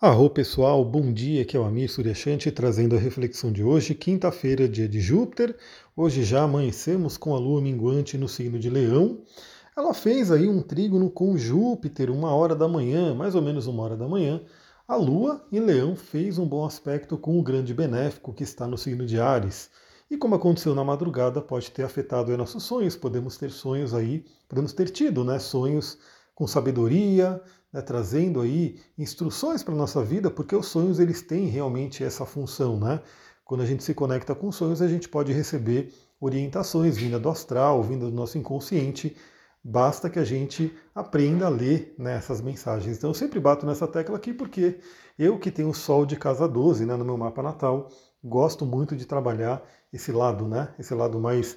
Arro pessoal, bom dia, aqui é o Amir Suryashanti trazendo a reflexão de hoje, quinta-feira, dia de Júpiter. Hoje já amanhecemos com a lua minguante no signo de Leão. Ela fez aí um trígono com Júpiter, uma hora da manhã, mais ou menos uma hora da manhã. A lua em Leão fez um bom aspecto com o grande benéfico que está no signo de Ares. E como aconteceu na madrugada, pode ter afetado nossos sonhos, podemos ter sonhos aí, podemos ter tido né, sonhos com sabedoria, né, trazendo aí instruções para a nossa vida, porque os sonhos eles têm realmente essa função, né? Quando a gente se conecta com sonhos, a gente pode receber orientações vinda do astral, vinda do nosso inconsciente. Basta que a gente aprenda a ler né, essas mensagens. Então eu sempre bato nessa tecla aqui porque eu que tenho o Sol de casa 12 né, no meu mapa natal, gosto muito de trabalhar esse lado, né? Esse lado mais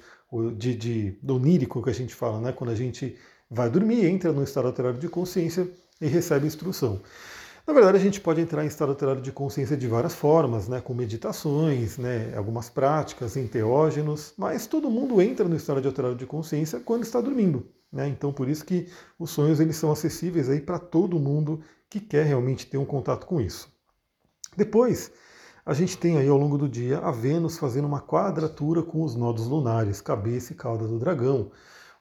de, de, do onírico que a gente fala, né? Quando a gente vai dormir, entra no estado alterado de consciência e recebe instrução. Na verdade, a gente pode entrar em estado alterado de consciência de várias formas, né, com meditações, né, algumas práticas, enteógenos, mas todo mundo entra no estado de alterado de consciência quando está dormindo. Né? Então, por isso que os sonhos eles são acessíveis para todo mundo que quer realmente ter um contato com isso. Depois, a gente tem aí ao longo do dia a Vênus fazendo uma quadratura com os nodos lunares, cabeça e cauda do dragão,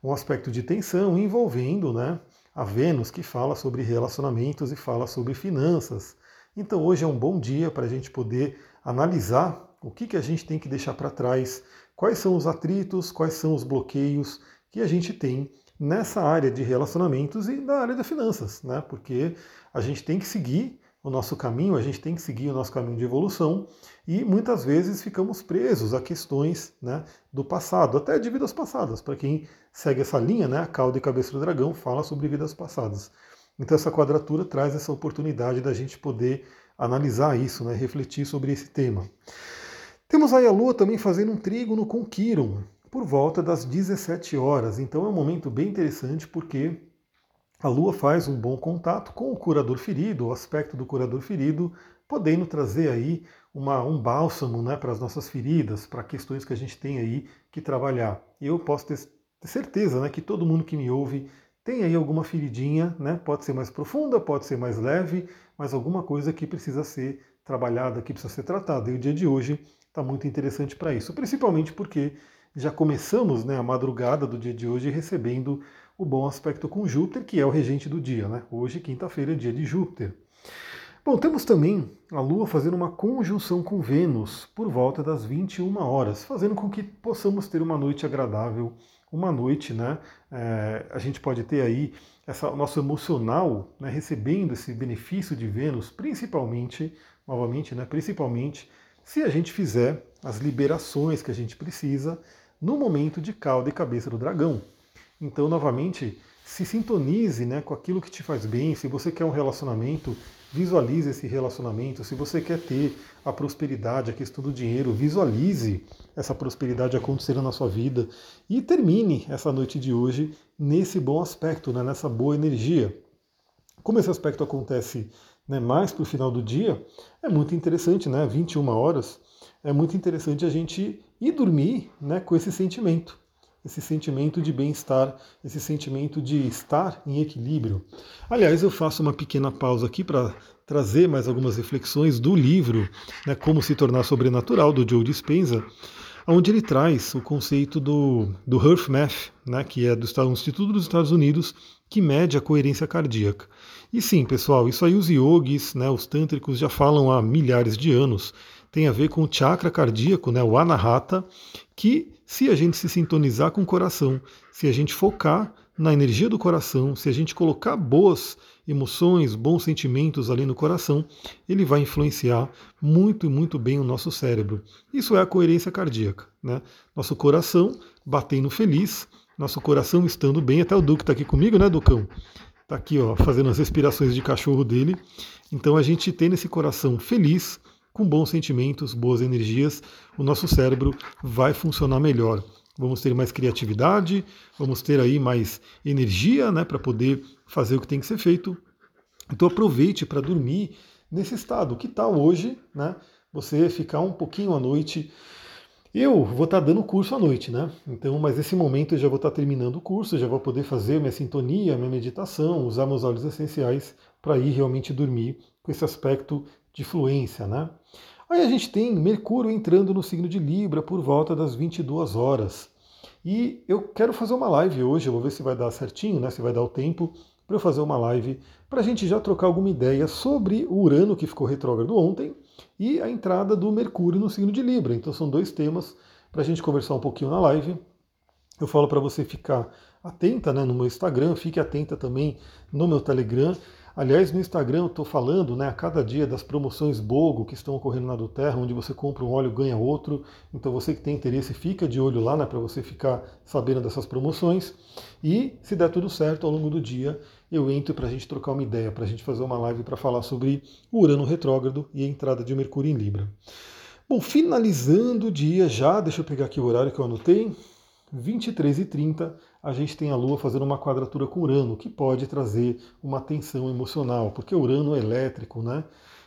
um aspecto de tensão envolvendo, né, a Vênus, que fala sobre relacionamentos e fala sobre finanças. Então hoje é um bom dia para a gente poder analisar o que, que a gente tem que deixar para trás, quais são os atritos, quais são os bloqueios que a gente tem nessa área de relacionamentos e na área das finanças, né? Porque a gente tem que seguir o nosso caminho, a gente tem que seguir o nosso caminho de evolução e muitas vezes ficamos presos a questões né, do passado, até de vidas passadas. Para quem segue essa linha, né, a cauda e cabeça do dragão fala sobre vidas passadas. Então essa quadratura traz essa oportunidade da gente poder analisar isso, né, refletir sobre esse tema. Temos aí a Lua também fazendo um trígono com Quiron por volta das 17 horas. Então é um momento bem interessante porque a Lua faz um bom contato com o curador ferido, o aspecto do curador ferido, podendo trazer aí uma, um bálsamo né, para as nossas feridas, para questões que a gente tem aí que trabalhar. Eu posso ter certeza né, que todo mundo que me ouve tem aí alguma feridinha, né, pode ser mais profunda, pode ser mais leve, mas alguma coisa que precisa ser trabalhada, que precisa ser tratada. E o dia de hoje está muito interessante para isso, principalmente porque já começamos né, a madrugada do dia de hoje recebendo o bom aspecto com Júpiter, que é o regente do dia. Né? Hoje, quinta-feira, é dia de Júpiter. Bom, temos também a Lua fazendo uma conjunção com Vênus por volta das 21 horas, fazendo com que possamos ter uma noite agradável, uma noite, né? É, a gente pode ter aí essa nosso emocional né, recebendo esse benefício de Vênus, principalmente, novamente, né, principalmente se a gente fizer as liberações que a gente precisa no momento de cauda e cabeça do dragão. Então, novamente, se sintonize né, com aquilo que te faz bem. Se você quer um relacionamento, visualize esse relacionamento. Se você quer ter a prosperidade, a questão do dinheiro, visualize essa prosperidade acontecendo na sua vida e termine essa noite de hoje nesse bom aspecto, né, nessa boa energia. Como esse aspecto acontece né, mais para o final do dia, é muito interessante, né, 21 horas, é muito interessante a gente ir dormir né, com esse sentimento esse sentimento de bem-estar, esse sentimento de estar em equilíbrio. Aliás, eu faço uma pequena pausa aqui para trazer mais algumas reflexões do livro né, Como se tornar sobrenatural, do Joe Dispenza, onde ele traz o conceito do, do HearthMath, né, que é do Instituto dos Estados Unidos, que mede a coerência cardíaca. E sim, pessoal, isso aí os yogis, né, os tântricos já falam há milhares de anos. Tem a ver com o chakra cardíaco, né, o anahata, que se a gente se sintonizar com o coração, se a gente focar na energia do coração, se a gente colocar boas emoções, bons sentimentos ali no coração, ele vai influenciar muito, muito bem o nosso cérebro. Isso é a coerência cardíaca. Né? Nosso coração batendo feliz, nosso coração estando bem. Até o Duque está aqui comigo, né, Ducão? Está aqui ó, fazendo as respirações de cachorro dele. Então a gente tem esse coração feliz, com bons sentimentos, boas energias, o nosso cérebro vai funcionar melhor. Vamos ter mais criatividade, vamos ter aí mais energia né, para poder fazer o que tem que ser feito. Então aproveite para dormir nesse estado. Que tal hoje né, você ficar um pouquinho à noite? Eu vou estar tá dando curso à noite, né? Então, mas esse momento eu já vou estar tá terminando o curso, já vou poder fazer minha sintonia, minha meditação, usar meus óleos essenciais para ir realmente dormir com esse aspecto de fluência, né? Aí a gente tem Mercúrio entrando no signo de Libra por volta das 22 horas. E eu quero fazer uma live hoje, eu vou ver se vai dar certinho, né? Se vai dar o tempo para eu fazer uma live para a gente já trocar alguma ideia sobre o Urano que ficou retrógrado ontem e a entrada do Mercúrio no signo de Libra. Então são dois temas para a gente conversar um pouquinho na live. Eu falo para você ficar atenta né, no meu Instagram, fique atenta também no meu Telegram. Aliás, no Instagram eu estou falando né, a cada dia das promoções BOGO que estão ocorrendo na do Terra, onde você compra um óleo ganha outro. Então você que tem interesse, fica de olho lá né, para você ficar sabendo dessas promoções. E se der tudo certo ao longo do dia, eu entro para a gente trocar uma ideia, para a gente fazer uma live para falar sobre o Urano retrógrado e a entrada de Mercúrio em Libra. Bom, finalizando o dia já, deixa eu pegar aqui o horário que eu anotei. 23h30, a gente tem a Lua fazendo uma quadratura com Urano, que pode trazer uma tensão emocional, porque Urano é elétrico, né?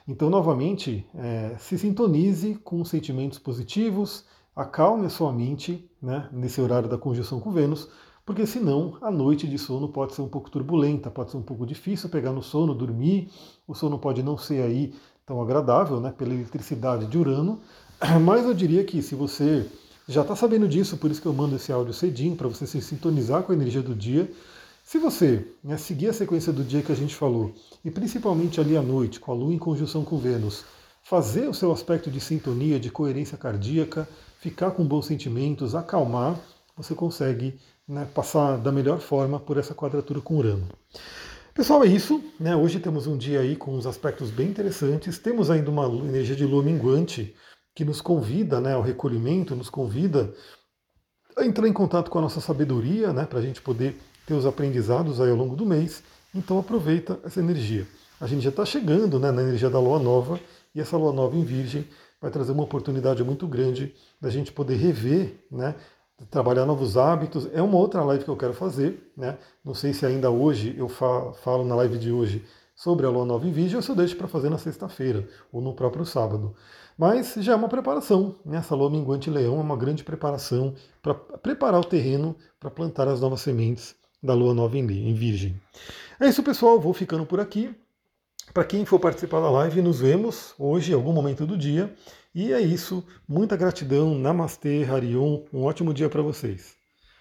Então, novamente, é, se sintonize com sentimentos positivos, acalme a sua mente né, nesse horário da conjunção com Vênus, porque senão a noite de sono pode ser um pouco turbulenta, pode ser um pouco difícil pegar no sono, dormir, o sono pode não ser aí tão agradável, né, pela eletricidade de Urano, mas eu diria que se você já está sabendo disso, por isso que eu mando esse áudio cedinho, para você se sintonizar com a energia do dia. Se você né, seguir a sequência do dia que a gente falou, e principalmente ali à noite, com a Lua em conjunção com Vênus, fazer o seu aspecto de sintonia, de coerência cardíaca, ficar com bons sentimentos, acalmar, você consegue né, passar da melhor forma por essa quadratura com Urano. Pessoal, é isso. Né? Hoje temos um dia aí com uns aspectos bem interessantes. Temos ainda uma energia de lua minguante que nos convida né, ao recolhimento, nos convida a entrar em contato com a nossa sabedoria, né, para a gente poder ter os aprendizados aí ao longo do mês. Então aproveita essa energia. A gente já está chegando né, na energia da lua nova e essa lua nova em Virgem vai trazer uma oportunidade muito grande da gente poder rever, né, trabalhar novos hábitos. É uma outra live que eu quero fazer. Né? Não sei se ainda hoje eu falo na live de hoje sobre a lua nova em Virgem ou se eu deixo para fazer na sexta-feira ou no próprio sábado. Mas já é uma preparação. Né? Essa lua minguante leão é uma grande preparação para preparar o terreno para plantar as novas sementes da lua nova em Virgem. É isso, pessoal. Vou ficando por aqui. Para quem for participar da live, nos vemos hoje, em algum momento do dia. E é isso. Muita gratidão. Namastê, Harion. Um ótimo dia para vocês.